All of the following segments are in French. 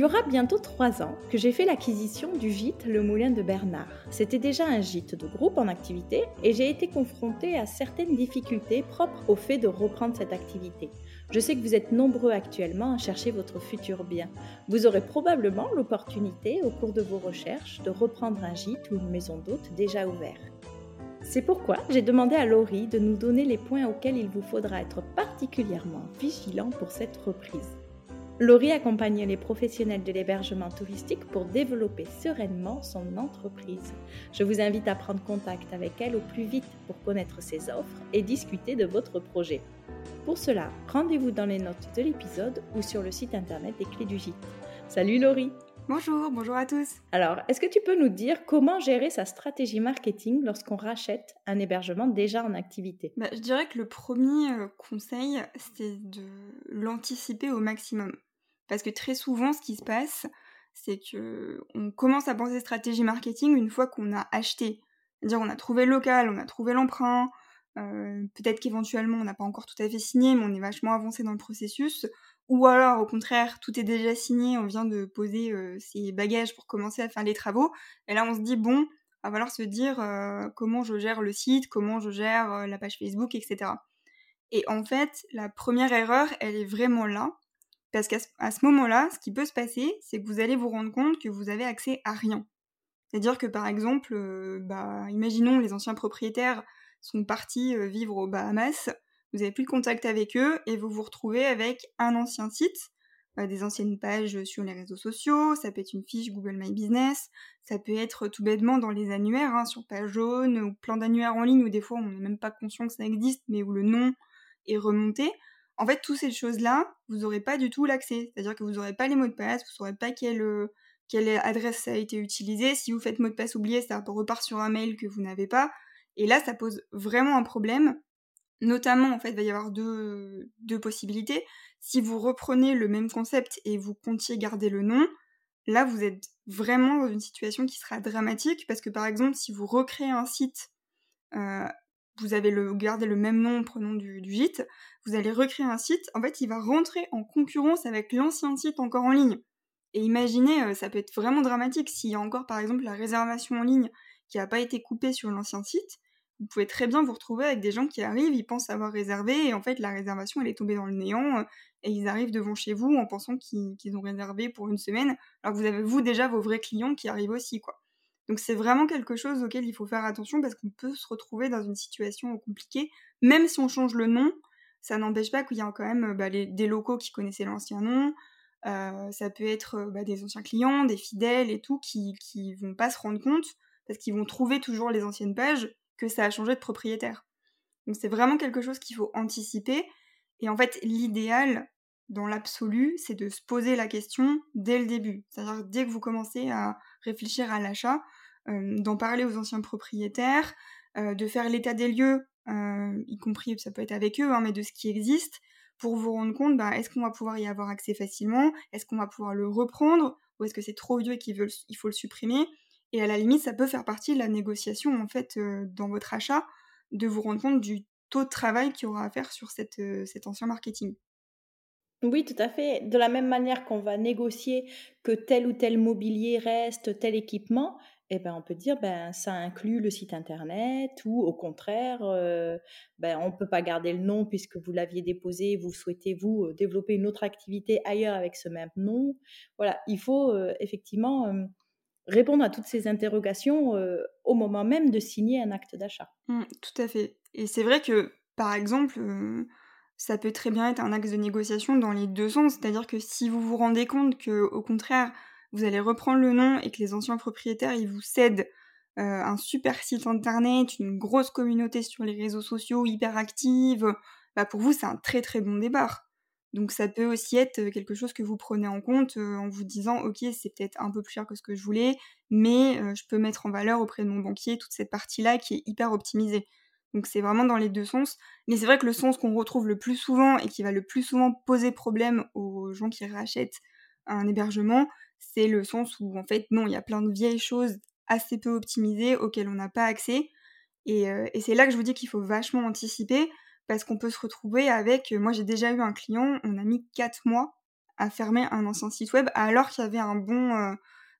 y aura bientôt trois ans que j'ai fait l'acquisition du gîte Le Moulin de Bernard. C'était déjà un gîte de groupe en activité et j'ai été confrontée à certaines difficultés propres au fait de reprendre cette activité. Je sais que vous êtes nombreux actuellement à chercher votre futur bien. Vous aurez probablement l'opportunité au cours de vos recherches de reprendre un gîte ou une maison d'hôte déjà ouvert. C'est pourquoi j'ai demandé à Laurie de nous donner les points auxquels il vous faudra être particulièrement vigilant pour cette reprise. Laurie accompagne les professionnels de l'hébergement touristique pour développer sereinement son entreprise. Je vous invite à prendre contact avec elle au plus vite pour connaître ses offres et discuter de votre projet. Pour cela, rendez-vous dans les notes de l'épisode ou sur le site internet des clés du gîte. Salut Laurie Bonjour, bonjour à tous. Alors, est-ce que tu peux nous dire comment gérer sa stratégie marketing lorsqu'on rachète un hébergement déjà en activité? Bah, Je dirais que le premier euh, conseil, c'est de l'anticiper au maximum. Parce que très souvent, ce qui se passe, c'est que on commence à penser stratégie marketing une fois qu'on a acheté. C'est-à-dire on a trouvé le local, on a trouvé l'emprunt, euh, peut-être qu'éventuellement on n'a pas encore tout à fait signé, mais on est vachement avancé dans le processus. Ou alors au contraire, tout est déjà signé, on vient de poser euh, ses bagages pour commencer à faire les travaux. Et là on se dit bon, va falloir se dire euh, comment je gère le site, comment je gère la page Facebook, etc. Et en fait, la première erreur, elle est vraiment là. Parce qu'à ce, moment-là, ce qui peut se passer, c'est que vous allez vous rendre compte que vous avez accès à rien. C'est-à-dire que par exemple, euh, bah, imaginons les anciens propriétaires sont partis euh, vivre aux Bahamas, vous n'avez plus de contact avec eux et vous vous retrouvez avec un ancien site, euh, des anciennes pages sur les réseaux sociaux, ça peut être une fiche Google My Business, ça peut être tout bêtement dans les annuaires, hein, sur page jaune ou plein d'annuaires en ligne où des fois on n'est même pas conscient que ça existe, mais où le nom est remonté. En fait, toutes ces choses-là, vous n'aurez pas du tout l'accès. C'est-à-dire que vous n'aurez pas les mots de passe, vous ne saurez pas quelle, euh, quelle adresse a été utilisé. Si vous faites mot de passe oublié, ça repart sur un mail que vous n'avez pas. Et là, ça pose vraiment un problème. Notamment, en fait, il va y avoir deux, deux possibilités. Si vous reprenez le même concept et vous comptiez garder le nom, là, vous êtes vraiment dans une situation qui sera dramatique parce que, par exemple, si vous recréez un site euh, vous avez le, gardé le même nom, prenons du, du gîte, vous allez recréer un site, en fait, il va rentrer en concurrence avec l'ancien site encore en ligne. Et imaginez, euh, ça peut être vraiment dramatique s'il y a encore, par exemple, la réservation en ligne qui n'a pas été coupée sur l'ancien site. Vous pouvez très bien vous retrouver avec des gens qui arrivent, ils pensent avoir réservé, et en fait, la réservation, elle est tombée dans le néant, euh, et ils arrivent devant chez vous en pensant qu'ils ont réservé pour une semaine, alors que vous avez, vous, déjà vos vrais clients qui arrivent aussi, quoi. Donc c'est vraiment quelque chose auquel il faut faire attention parce qu'on peut se retrouver dans une situation compliquée. Même si on change le nom, ça n'empêche pas qu'il y a quand même bah, des locaux qui connaissaient l'ancien nom. Euh, ça peut être bah, des anciens clients, des fidèles et tout qui, qui vont pas se rendre compte parce qu'ils vont trouver toujours les anciennes pages que ça a changé de propriétaire. Donc c'est vraiment quelque chose qu'il faut anticiper. Et en fait, l'idéal, dans l'absolu, c'est de se poser la question dès le début. C'est-à-dire dès que vous commencez à réfléchir à l'achat, euh, d'en parler aux anciens propriétaires, euh, de faire l'état des lieux, euh, y compris, ça peut être avec eux, hein, mais de ce qui existe, pour vous rendre compte, bah, est-ce qu'on va pouvoir y avoir accès facilement Est-ce qu'on va pouvoir le reprendre Ou est-ce que c'est trop vieux et qu'il faut le supprimer Et à la limite, ça peut faire partie de la négociation, en fait, dans votre achat, de vous rendre compte du taux de travail qu'il y aura à faire sur cet ancien marketing. Oui, tout à fait. De la même manière qu'on va négocier que tel ou tel mobilier reste, tel équipement, eh ben, on peut dire ben ça inclut le site internet ou au contraire euh, ben on peut pas garder le nom puisque vous l'aviez déposé, vous souhaitez vous euh, développer une autre activité ailleurs avec ce même nom. Voilà, il faut euh, effectivement répondre à toutes ces interrogations au moment même de signer un acte d'achat. Mmh, tout à fait. Et c'est vrai que par exemple ça peut très bien être un axe de négociation dans les deux sens, c'est-à-dire que si vous vous rendez compte que au contraire vous allez reprendre le nom et que les anciens propriétaires, ils vous cèdent euh, un super site internet, une grosse communauté sur les réseaux sociaux hyper active, bah pour vous, c'est un très très bon départ. Donc ça peut aussi être quelque chose que vous prenez en compte euh, en vous disant ok c'est peut-être un peu plus cher que ce que je voulais, mais euh, je peux mettre en valeur auprès de mon banquier toute cette partie-là qui est hyper optimisée. Donc c'est vraiment dans les deux sens. Mais c'est vrai que le sens qu'on retrouve le plus souvent et qui va le plus souvent poser problème aux gens qui rachètent un hébergement, c'est le sens où en fait non, il y a plein de vieilles choses assez peu optimisées auxquelles on n'a pas accès. Euh, et, c'est là que je vous dis qu'il faut vachement anticiper parce qu'on peut se retrouver avec, euh, moi j'ai déjà eu un client, on a mis 4 mois à fermer un ancien site web alors qu'il y avait un bon,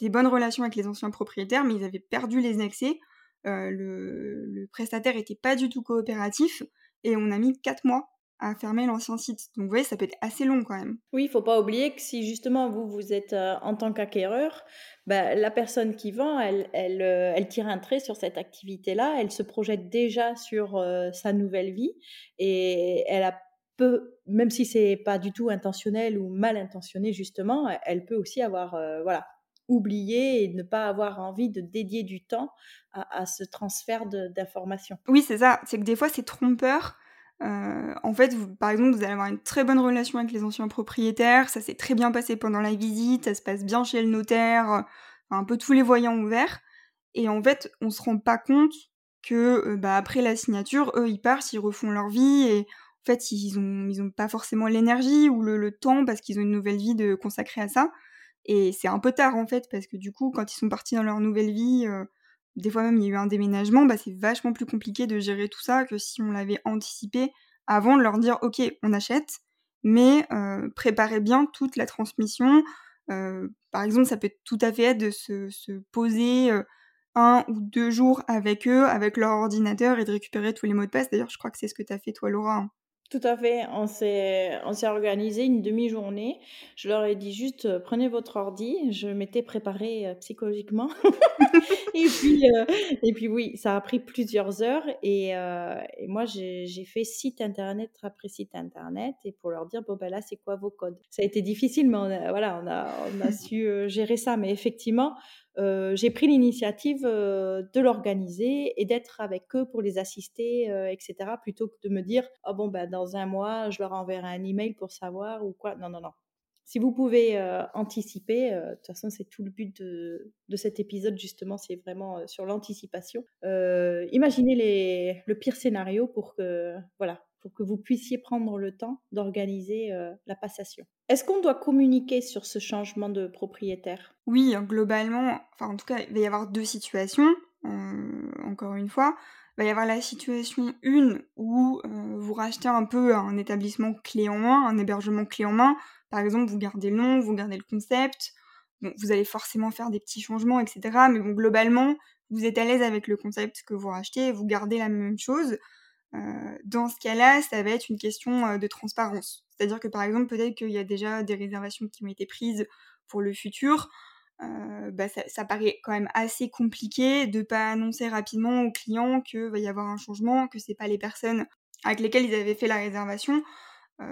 des bonnes relations avec les anciens propriétaires, mais ils avaient perdu les accès. le, le, prestataire était pas du tout coopératif et on a mis 4 mois à fermer l'ancien site. Donc vous voyez, ça peut être assez long quand même. Oui, il faut pas oublier que si justement vous, vous êtes euh, en tant qu'acquéreur, bah, la personne qui vend, elle, elle, euh, elle, tire un trait sur cette activité-là, elle se projette déjà sur euh, sa nouvelle vie et elle a peu, même si c'est pas du tout intentionnel ou mal intentionné justement, elle peut aussi avoir, voilà, oublié et ne pas avoir envie de dédier du temps à, à ce transfert d'informations. Oui, c'est ça. C'est que des fois, c'est trompeur euh, en fait, par exemple, vous allez avoir une très bonne relation avec les anciens propriétaires, ça s'est très bien passé pendant la visite, ça se passe bien chez le notaire, euh, un peu tous les voyants ouverts. Et en fait, on se rend pas compte que euh, bah, après la signature, eux, ils partent, ils refont leur vie et en fait, ils ont, ils ont pas forcément l'énergie ou le, temps parce qu'ils ont une nouvelle vie de consacrer à ça. Et c'est un peu tard en fait parce que du coup, quand ils sont partis dans leur nouvelle vie, des fois même il y a eu un déménagement, bah, c'est vachement plus compliqué de gérer tout ça que si on l'avait anticipé avant de leur dire ok on achète, mais euh, préparez bien toute la transmission. Euh, par exemple, ça peut tout à fait être de se, poser euh, un ou deux jours avec eux, avec leur ordinateur et de récupérer tous les mots de passe. D'ailleurs, je crois que c'est ce que tu as fait toi Laura. Hein. Tout à fait. On s'est, on s'est organisé une demi-journée. Je leur ai dit juste euh, prenez votre ordi. Je m'étais préparée euh, psychologiquement. et, puis, euh, et puis, oui, ça a pris plusieurs heures. Et, et moi, j'ai, fait site internet après site internet. Et pour leur dire bon, ben là, c'est quoi vos codes? Ça a été difficile, mais on a, voilà, on a, su gérer ça. Mais effectivement, euh, j'ai pris l'initiative euh, de l'organiser et d'être avec eux pour les assister, euh, etc. Plutôt que de me dire, oh bon, ben, dans un mois, je leur enverrai un email pour savoir ou quoi. Non, non, non. Si vous pouvez anticiper, de toute façon, c'est tout le but de, cet épisode, justement, c'est vraiment sur l'anticipation. imaginez les, le pire scénario pour que, voilà, pour que vous puissiez prendre le temps d'organiser euh, la passation. Est-ce qu'on doit communiquer sur ce changement de propriétaire? Oui, globalement, enfin en tout cas, il va y avoir deux situations, euh, encore une fois. Il va y avoir la situation une où euh, vous rachetez un peu un établissement clé en main, un hébergement clé en main. Par exemple, vous gardez le nom, vous gardez le concept. vous allez forcément faire des petits changements, etc. Mais bon, globalement, vous êtes à l'aise avec le concept que vous rachetez, vous gardez la même chose. Euh, dans ce cas-là, ça va être une question euh, de transparence. C'est-à-dire que par exemple, peut-être qu'il y a déjà des réservations qui ont été prises pour le futur. Euh, bah, ça, paraît quand même assez compliqué de pas annoncer rapidement aux clients qu'il va y avoir un changement, que c'est pas les personnes avec lesquelles ils avaient fait la réservation.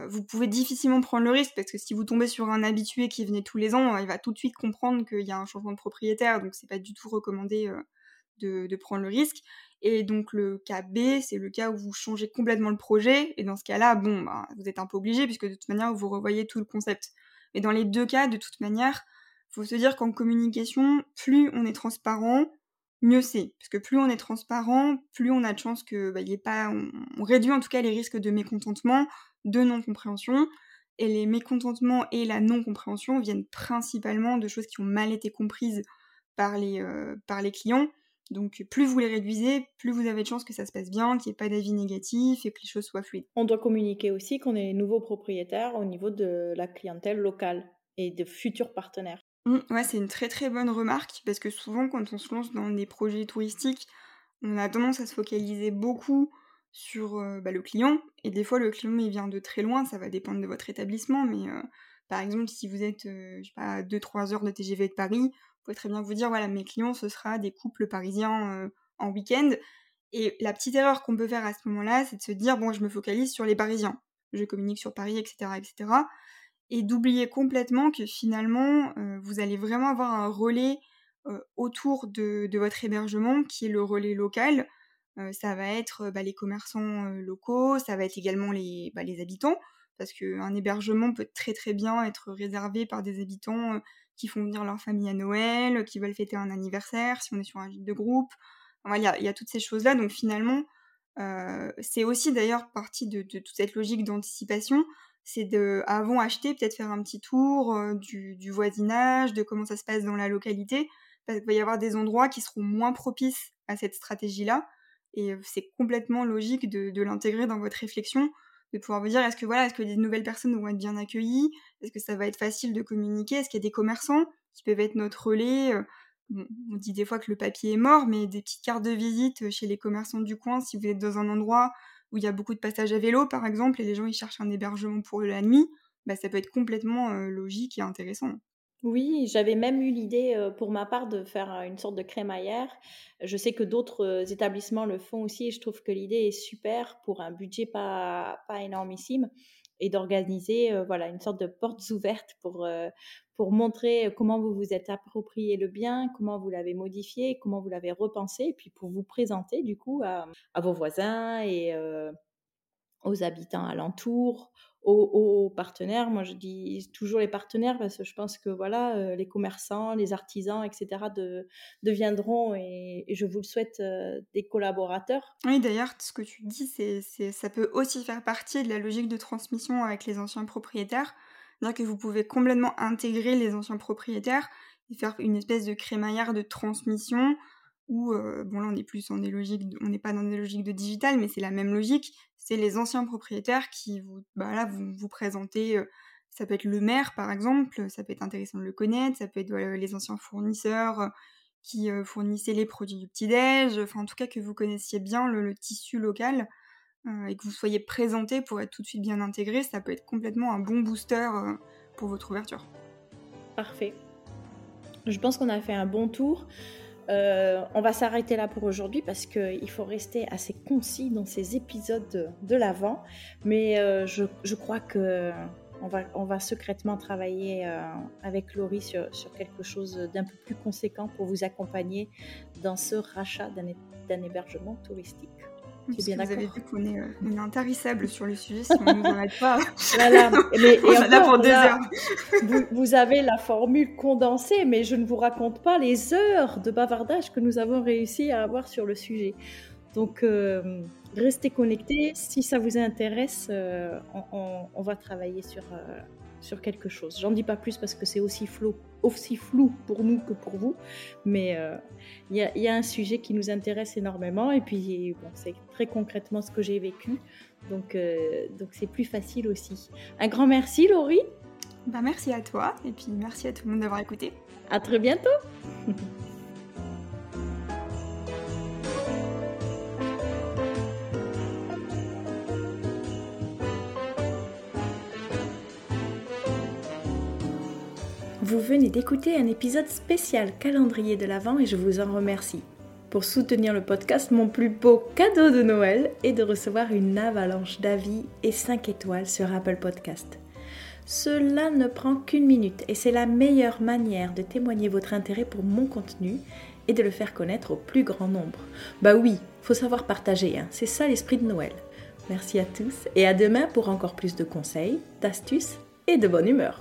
vous pouvez difficilement prendre le risque parce que si vous tombez sur un habitué qui venait tous les ans, il va tout de suite comprendre qu'il y a un changement de propriétaire, donc c'est pas du tout recommandé de, de, prendre le risque. Et donc le cas B, c'est le cas où vous changez complètement le projet. Et dans ce cas-là, bon, bah, vous êtes un peu obligé puisque de toute manière, vous revoyez tout le concept. Mais dans les deux cas, de toute manière, faut se dire qu'en communication, plus on est transparent, mieux c'est. Parce que plus on est transparent, plus on a de chance que bah, ait pas, on, réduit en tout cas les risques de mécontentement, de non-compréhension. Et les mécontentements et la non-compréhension viennent principalement de choses qui ont mal été comprises par les, euh, par les clients donc plus vous les réduisez, plus vous avez de chances que ça se passe bien, qu'il n'y ait pas d'avis négatif et que les choses soient fluides. On doit communiquer aussi qu'on est nouveau propriétaire au niveau de la clientèle locale et de futurs partenaires. Mmh, ouais, c'est une très très bonne remarque parce que souvent quand on se lance dans des projets touristiques, on a tendance à se focaliser beaucoup sur euh, bah, le client et des fois le client il vient de très loin, ça va dépendre de votre établissement, mais euh, par exemple si vous êtes euh, je sais pas 2-3 heures de TGV de Paris, vous pouvez très bien vous dire, voilà, mes clients, ce sera des couples parisiens euh, en week-end. Et la petite erreur qu'on peut faire à ce moment-là, c'est de se dire, bon, je me focalise sur les Parisiens. Je communique sur Paris, etc., etc. Et d'oublier complètement que finalement, euh, vous allez vraiment avoir un relais euh, autour de, votre hébergement qui est le relais local. ça va être bah, les commerçants locaux, ça va être également les, bah, les habitants, parce qu'un hébergement peut très très bien être réservé par des habitants qui font venir leur famille à Noël, qui veulent fêter un anniversaire, si on est sur un gîte de groupe. Il y, a, toutes ces choses-là. Donc finalement, euh, c'est aussi d'ailleurs partie de, toute cette logique d'anticipation. C'est de, avant acheter, peut-être faire un petit tour euh, du, voisinage, de comment ça se passe dans la localité. Parce qu'il va y avoir des endroits qui seront moins propices à cette stratégie-là. Et euh, c'est complètement logique de, l'intégrer dans votre réflexion de pouvoir vous dire est-ce que voilà, est-ce que les nouvelles personnes vont être bien accueillies, est-ce que ça va être facile de communiquer, est-ce qu'il y a des commerçants qui peuvent être notre relais? on dit des fois que le papier est mort, mais des petites cartes de visite chez les commerçants du coin, si vous êtes dans un endroit où il y a beaucoup de passages à vélo, par exemple, et les gens ils cherchent un hébergement pour la nuit, bah, ça peut être complètement logique et intéressant. Oui, j'avais même eu l'idée pour ma part de faire une sorte de crémaillère. Je sais que d'autres établissements le font aussi et je trouve que l'idée est super pour un budget pas, pas énormissime et d'organiser voilà une sorte de portes ouvertes pour, pour montrer comment vous vous êtes approprié le bien, comment vous l'avez modifié, comment vous l'avez repensé et puis pour vous présenter du coup à, à vos voisins et aux habitants alentours, aux, partenaires. Moi, je dis toujours les partenaires parce que je pense que voilà, euh, les commerçants, les artisans, etc. De, deviendront, et, je vous le souhaite, euh, des collaborateurs. Oui, d'ailleurs, ce que tu dis, c'est, ça peut aussi faire partie de la logique de transmission avec les anciens propriétaires. C'est-à-dire que vous pouvez complètement intégrer les anciens propriétaires et faire une espèce de crémaillère de transmission où, euh, bon là on est plus en des logiques, on n'est pas dans des logiques de digital, mais c'est la même logique, c'est les anciens propriétaires qui vous, bah là, vous, vous présentez, euh, ça peut être le maire par exemple, ça peut être intéressant de le connaître, ça peut être les anciens fournisseurs euh, qui fournissaient les produits du petit-déj, enfin en tout cas que vous connaissiez bien le, tissu local et que vous soyez présenté pour être tout de suite bien intégré, ça peut être complètement un bon booster pour votre ouverture. Parfait. Je pense qu'on a fait un bon tour. Euh, on va s'arrêter là pour aujourd'hui parce qu'il faut rester assez concis dans ces épisodes de, l'avant. Mais euh, je, crois que on va, secrètement travailler euh, avec Laurie sur, quelque chose d'un peu plus conséquent pour vous accompagner dans ce rachat d'un hébergement touristique. Bien vous avez vu qu'on est, euh, intarissable sur le sujet si on ne nous arrête pas. Voilà. Mais, et là pour deux heures. vous, avez la formule condensée, mais je ne vous raconte pas les heures de bavardage que nous avons réussi à avoir sur le sujet. Donc, euh, restez connectés. Si ça vous intéresse, euh, on, va travailler sur, sur quelque chose. J'en dis pas plus parce que c'est aussi flou, aussi flou pour nous que pour vous, mais euh, il y, a un sujet qui nous intéresse énormément et puis bon, c'est très concrètement ce que j'ai vécu, donc euh, donc c'est plus facile aussi. Un grand merci Laurie. Bah merci à toi et puis merci à tout le monde d'avoir écouté. À très bientôt. Vous venez d'écouter un épisode spécial calendrier de l'Avent et je vous en remercie. Pour soutenir le podcast, mon plus beau cadeau de Noël est de recevoir une avalanche d'avis et 5 étoiles sur Apple Podcast. Cela ne prend qu'une minute et c'est la meilleure manière de témoigner votre intérêt pour mon contenu et de le faire connaître au plus grand nombre. Bah oui, faut savoir partager, hein. c'est ça l'esprit de Noël. Merci à tous et à demain pour encore plus de conseils, d'astuces et de bonne humeur.